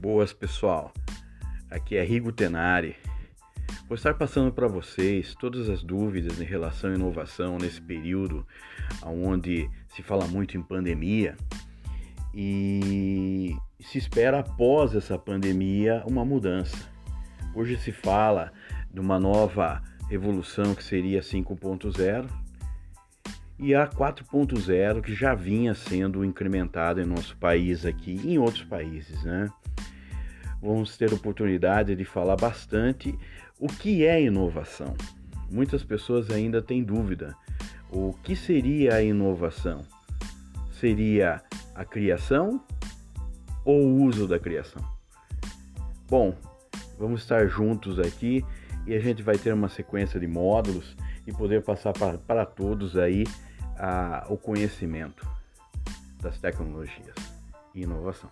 Boas, pessoal. Aqui é Rigo Tenari. Vou estar passando para vocês todas as dúvidas em relação à inovação nesse período onde se fala muito em pandemia e se espera após essa pandemia uma mudança. Hoje se fala de uma nova revolução que seria 5.0 e a 4.0 que já vinha sendo incrementada em nosso país aqui e em outros países, né? Vamos ter oportunidade de falar bastante o que é inovação. Muitas pessoas ainda têm dúvida. O que seria a inovação? Seria a criação ou o uso da criação? Bom, vamos estar juntos aqui e a gente vai ter uma sequência de módulos e poder passar para, para todos aí a, o conhecimento das tecnologias e inovação.